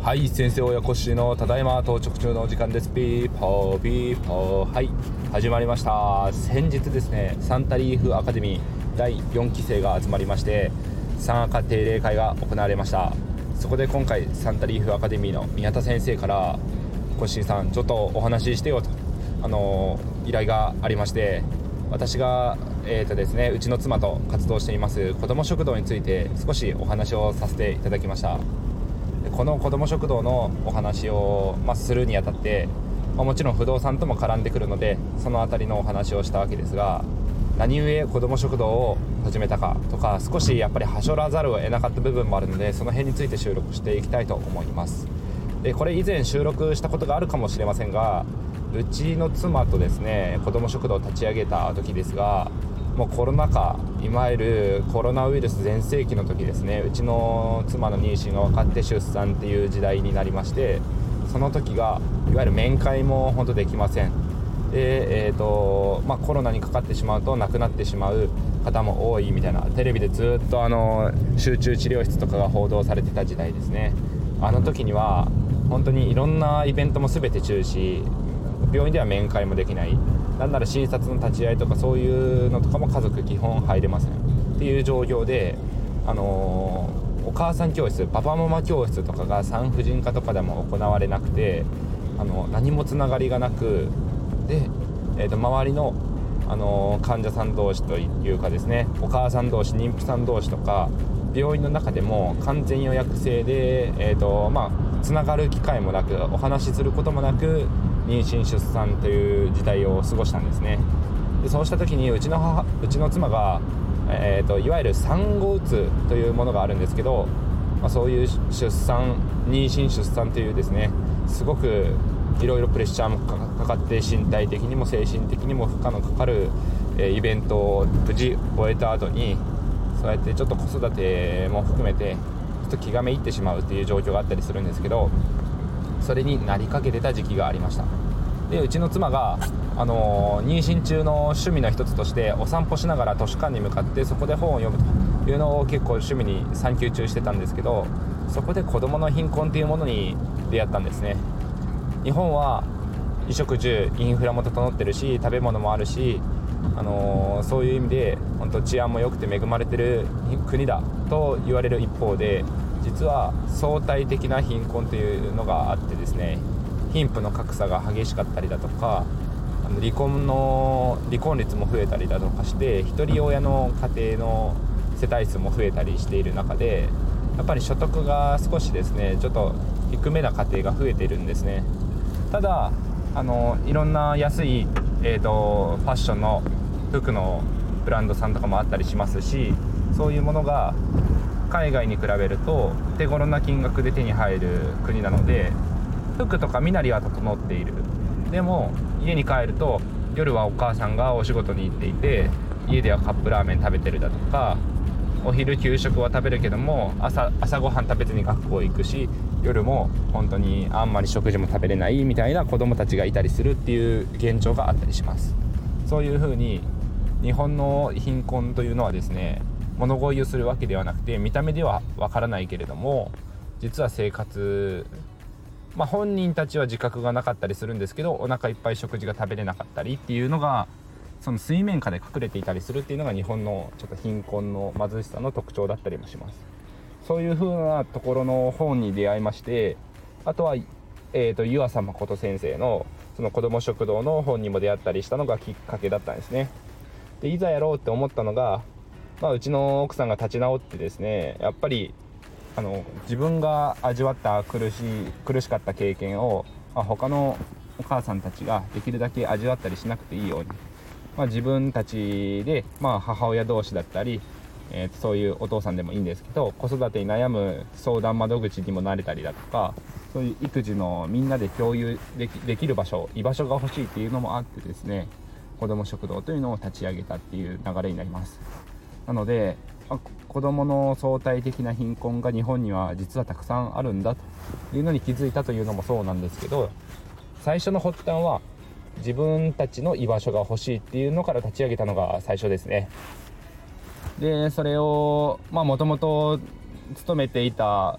はい先生コッシーのただいま到着中のお時間です。ピーポーピーポーはい始まりました。先日ですねサンタリーフアカデミー第4期生が集まりまして参加定例会が行われました。そこで今回サンタリーフアカデミーの宮田先生からコッシーさんちょっとお話ししてよとあの依頼がありまして私が、えーとですね、うちの妻と活動しています子ども食堂について少しお話をさせていただきました。この子ども食堂のお話を、まあ、するにあたって、まあ、もちろん不動産とも絡んでくるのでその辺りのお話をしたわけですが何故子ども食堂を始めたかとか少しやっぱりはしょらざるを得なかった部分もあるのでその辺について収録していきたいと思います。でこれ以前収録したことがあるかもしれませんがうちの妻とですね子ども食堂を立ち上げた時ですがもうコロナ禍いわゆるコロナウイルス全盛期の時ですね。うちの妻の妊娠が分かって出産っていう時代になりましてその時がいわゆる面会も本当できません。で、えーとまあ、コロナにかかってしまうと亡くなってしまう方も多いみたいな。テレビでずっとあの集中治療室とかが報道されてた時代ですね。あの時には本当にいろんなイベントも全て中止。病院では面会もできない。なんなら診察の立ち会いとかそういうのとかも家族基本入れませんっていう状況であのー、お母さん教室パパママ教室とかが産婦人科とかでも行われなくてあの何もつながりがなくで、えー、と周りの、あの、患者さん同士というかですねお母さん同士妊婦さん同士とか病院の中でも完全予約制で、えーとまあ、つながる機会もなくお話しすることもなく妊娠出産という時代を過ごしたんですね。でそうした時にうちの母うちの妻が、えーと、いわゆる産後うつというものがあるんですけど、まあ、そういう出産妊娠出産というですねすごくいろいろプレッシャーもかかって身体的にも精神的にも負荷のかかる、え、イベントを無事終えた後にそうやってちょっと子育ても含めてちょっと気がめいってしまうっていう状況があったりするんですけどそれになりかけてた時期がありました。でうちの妻が、あのー、妊娠中の趣味の一つとしてお散歩しながら図書館に向かってそこで本を読むというのを結構趣味に産休中してたんですけどそこで子どもの貧困というものに出会ったんですね。日本は衣食住インフラも整ってるし食べ物もあるし、あのー、そういう意味で本当治安も良くて恵まれてる国だと言われる一方で実は相対的な貧困というのがあってですね。貧富の格差が激しかったりだとかあの離婚の離婚率も増えたりだとかして一人親の家庭の世帯数も増えたりしている中でやっぱり所得が少しですねちょっと低めな家庭が増えているんですね。ただあのいろんな安い、えーと、ファッションの服のブランドさんとかもあったりしますしそういうものが海外に比べると手頃な金額で手に入る国なので服とか身なりは整っている。でも家に帰ると夜はお母さんがお仕事に行っていて家ではカップラーメン食べてるだとかお昼給食は食べるけども朝朝ごはん食べずに学校行くし夜も本当にあんまり食事も食べれないみたいな子供たちがいたりするっていう現状があったりします。そういうふうに日本の貧困というのはですね物乞いをするわけではなくて見た目ではわからないけれども実は生活まあ、本人たちは自覚がなかったりするんですけどお腹いっぱい食事が食べれなかったりっていうのがその水面下で隠れていたりするっていうのが日本のちょっと貧困の貧しさの特徴だったりもします。そういう風なところの本に出会いましてあとは、えーと、湯浅誠先生のその子ども食堂の本にも出会ったりしたのがきっかけだったんですね。でいざやろうって思ったのがまあ、うちの奥さんが立ち直ってですねやっぱりあの自分が味わった苦しい苦しかった経験を、まあ、他のお母さんたちができるだけ味わったりしなくていいように、まあ、自分たちで、まあ、母親同士だったり、えー、そういうお父さんでもいいんですけど子育てに悩む相談窓口にもなれたりだとかそういう育児のみんなで共有できできる場所居場所が欲しいっていうのもあってですね子ども食堂というのを立ち上げたっていう流れになります。なので、子どもの相対的な貧困が日本には実はたくさんあるんだというのに気づいたというのもそうなんですけど最初の発端は自分たちの居場所が欲しいっていうのから立ち上げたのが最初ですね。でそれをもともと勤めていた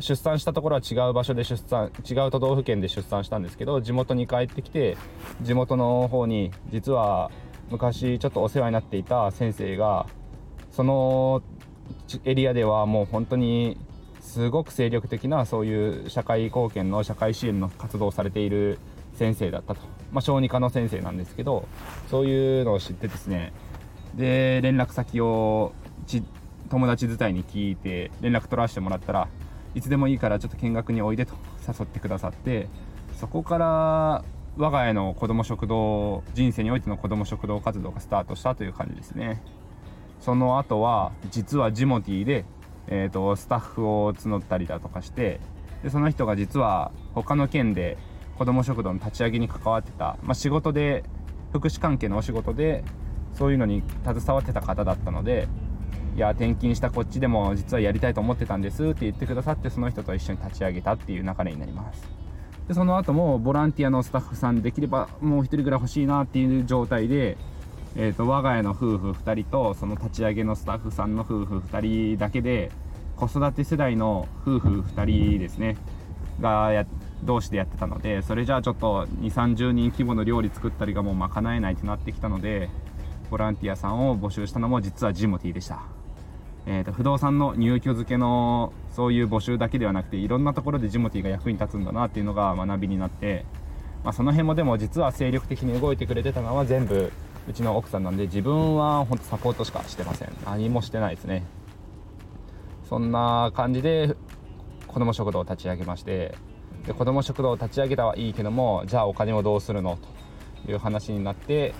出産したところは違う場所で出産違う都道府県で出産したんですけど地元に帰ってきて地元の方に実は昔ちょっとお世話になっていた先生がそのエリアではもう本当にすごく精力的なそういう社会貢献の社会支援の活動をされている先生だったと、まあ、小児科の先生なんですけどそういうのを知ってですね。で連絡先を友達伝いに聞いて連絡取らせてもらったらいつでもいいからちょっと見学においでと誘ってくださってそこから我が家の子ども食堂人生においての子ども食堂活動がスタートしたという感じですね。その後は実はジモティーで、えーと、スタッフを募ったりだとかしてでその人が実は他の県で子ども食堂の立ち上げに関わってた、まあ、仕事で福祉関係のお仕事でそういうのに携わってた方だったのでいや転勤したこっちでも実はやりたいと思ってたんですって言ってくださってその人と一緒に立ち上げたっていう流れになります。でその後もボランティアのスタッフさんできればもう1人ぐらい欲しいなっていう状態で、えーと、我が家の夫婦2人とその立ち上げのスタッフさんの夫婦2人だけで子育て世代の夫婦2人ですね。がや同士でやってたのでそれじゃあちょっと2 3 0人規模の料理作ったりがもう賄えないってなってきたのでボランティアさんを募集したのも実はジモティでした。えーと、不動産の入居付けのそういう募集だけではなくていろんなところでジモティが役に立つんだなっていうのが学びになって、まあ、その辺もでも実は精力的に動いてくれてたのは全部うちの奥さんなんで自分は本当サポートしかしてません。何もしてないですね。そんな感じで子ども食堂を立ち上げましてで子ども食堂を立ち上げたはいいけどもじゃあお金をどうするのという話になって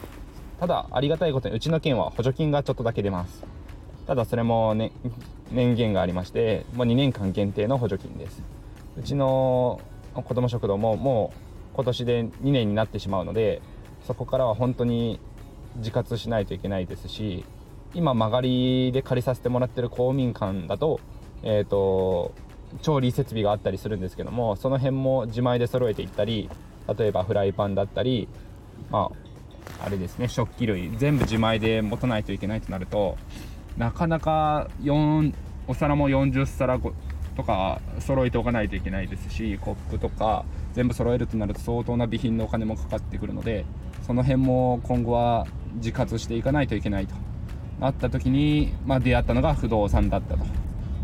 ただありがたいことにうちの県は補助金がちょっとだけ出ます。ただそれも、ね、年限がありましてもう2年間限定の補助金です。うちの子ども食堂ももう今年で2年になってしまうのでそこからは本当に自活しないといけないですし今曲がりで借りさせてもらってる公民館だと,、えーと、調理設備があったりするんですけどもその辺も自前で揃えていったり例えばフライパンだったりまああれですね食器類全部自前で持たないといけないとなるとなかなか4お皿も40皿とか揃えておかないといけないですしコップとか全部揃えるとなると相当な備品のお金もかかってくるのでその辺も今後は自活していかないといけないとなった時に、まあ、出会ったのが不動産だったと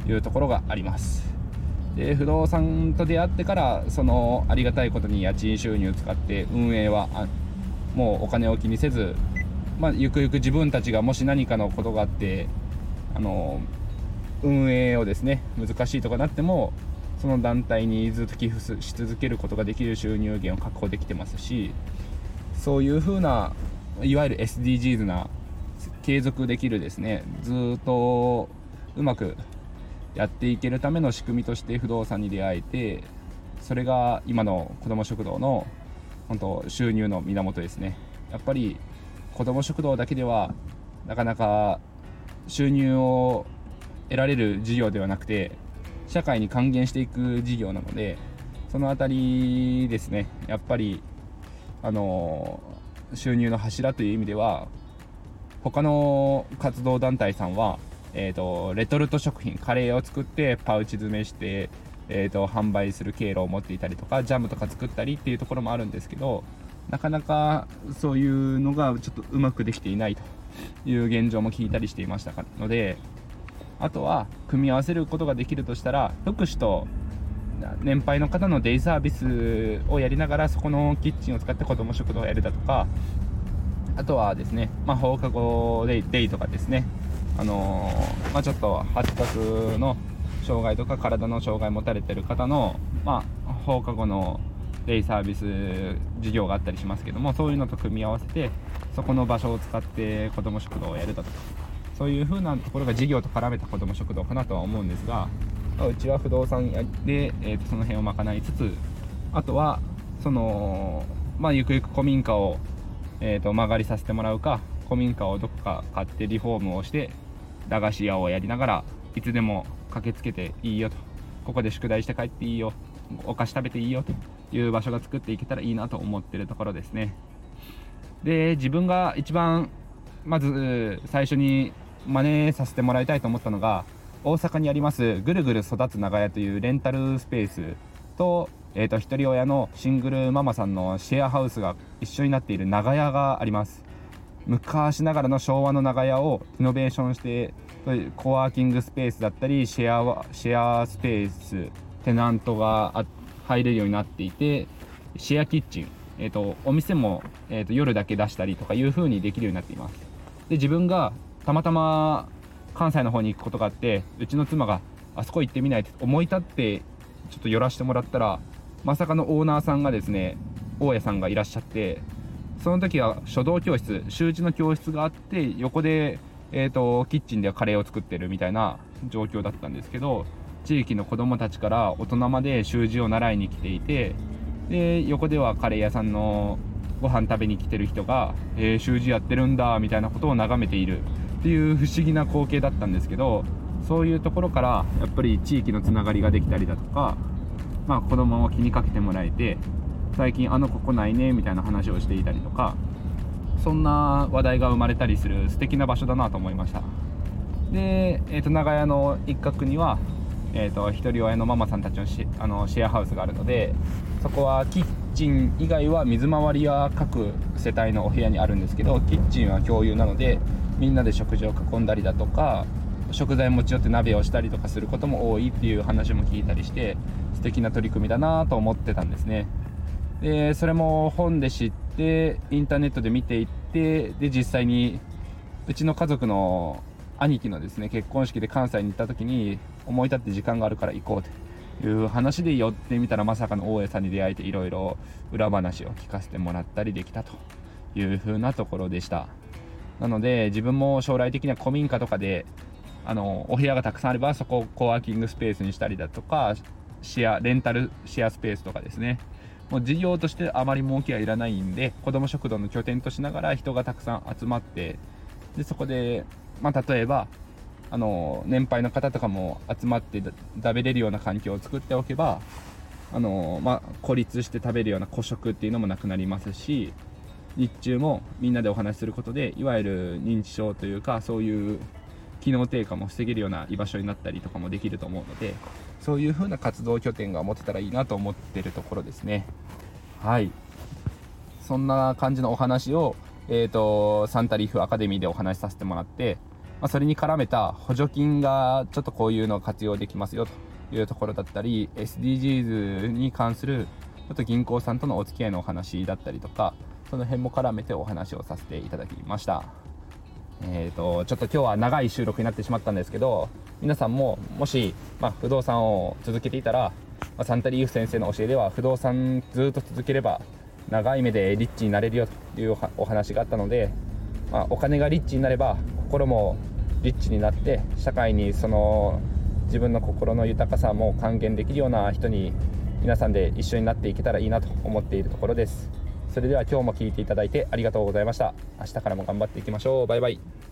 いうところがあります。で不動産と出会ってからそのありがたいことに家賃収入を使って運営はもうお金を気にせずまあ、ゆくゆく自分たちがもし何かのことがあってあの運営をですね難しいとかなってもその団体にずっと寄付し続けることができる収入源を確保できてますしそういうふうないわゆる SDGs な継続できるですねずっとうまくやっていけるための仕組みとして不動産に出会えてそれが今の子ども食堂の本当収入の源ですね。やっぱり子ども食堂だけではなかなか収入を得られる事業ではなくて社会に還元していく事業なのでその辺りですね。やっぱりあの収入の柱という意味では他の活動団体さんは、えーと、レトルト食品カレーを作ってパウチ詰めして、えーと販売する経路を持っていたりとかジャムとか作ったりっていうところもあるんですけどなかなかそういうのがちょっとうまくできていないという現状も聞いたりしていましたのであとは組み合わせることができるとしたら福祉と年配の方のデイサービスをやりながらそこのキッチンを使って子ども食堂をやるだとかあとはですね、まあ、放課後デイデイとかですね、あのー、まあ、ちょっと発達の障害とか体の障害を持たれてる方の、まあ、放課後のデイサービス事業があったりしますけどもそういうのと組み合わせてそこの場所を使って子ども食堂をやるだとか。そういう風なところが事業と絡めた子ども食堂かなとは思うんですがまうちは不動産で、えー、とその辺を賄いつつあとはそのまあゆくゆく古民家を、えー、と曲がりさせてもらうか古民家をどこか買ってリフォームをして駄菓子屋をやりながらいつでも駆けつけていいよと。ここで宿題して帰っていいよ。お菓子食べていいよと。いう場所が作っていけたらいいなと思ってるところですね。で自分が一番まず最初に真似させてもらいたいと思ったのが大阪にありますぐるぐる育つ長屋というレンタルスペースと,、えー、と一人親のシングルママさんのシェアハウスが一緒になっている長屋があります。昔ながらの昭和の長屋をイノベーションしてコワーキングスペースだったりシェアシェアスペーステナントが入れるようになっていてシェアキッチン、えーと、お店も、えーと夜だけ出したりとかいう風にできるようになっています。で自分がたまたま関西の方に行くことがあってうちの妻があそこ行ってみないって思い立ってちょっと寄らせてもらったらまさかのオーナーさんがですね大家さんがいらっしゃってその時は書道教室習字の教室があって横で、えーと、キッチンでカレーを作ってるみたいな状況だったんですけど地域の子どもたちから大人まで習字を習いに来ていてで横ではカレー屋さんのご飯食べに来てる人が「えー、習字やってるんだ」みたいなことを眺めている。っていう不思議な光景だったんですけどそういうところからやっぱり地域のつながりができたりだとか、まあ、子供を気にかけてもらえて最近あの子来ないねみたいな話をしていたりとかそんな話題が生まれたりする素敵な場所だなと思いました。で、えー、と長屋の一角には、えー、と一人親のママさんたちのシあのシェアハウスがあるのでそこはキッチン以外は水回りは各世帯のお部屋にあるんですけどキッチンは共有なのでみんなで食事を囲んだりだとか食材持ち寄って鍋をしたりとかすることも多いっていう話も聞いたりして素敵な取り組みだなと思ってたんですねでそれも本で知ってインターネットで見ていってで実際にうちの家族の兄貴のですね結婚式で関西に行った時に思い立って時間があるから行こうという話で寄ってみたらまさかの大家さんに出会えていろいろ裏話を聞かせてもらったりできたという風なところでした。なので自分も将来的には古民家とかであのお部屋がたくさんあればそこをコワーキングスペースにしたりだとかシェアレンタルシェアスペースとかですね。もう事業としてあまり儲けはいらないんで子ども食堂の拠点としながら人がたくさん集まってでそこで、まあ、例えばあの年配の方とかも集まって食べれるような環境を作っておけばあの、まあ、孤立して食べるような孤食っていうのもなくなりますし日中もみんなでお話しすることでいわゆる認知症というかそういう機能低下も防げるような居場所になったりとかもできると思うのでそういう風な活動拠点が持てたらいいなと思ってるところですね。はい。そんな感じのお話を、えーと、サンタリーフアカデミーでお話しさせてもらって、まあ、それに絡めた補助金がちょっとこういうのを活用できますよというところだったり SDGs に関するちょっと銀行さんとのお付き合いのお話だったりとかその辺も絡めてお話をさせていただきました。えーと、ちょっと今日は長い収録になってしまったんですけど皆さんももし、まあ、不動産を続けていたら、まあ、サンタリーフ先生の教えでは不動産ずっと続ければ長い目でリッチになれるよというお話があったので、まあ、お金がリッチになれば心もリッチになって社会にその自分の心の豊かさも還元できるような人に皆さんで一緒になっていけたらいいなと思っているところです。それでは今日も聴いていただいてありがとうございました。明日からも頑張っていきましょう。バイバイ。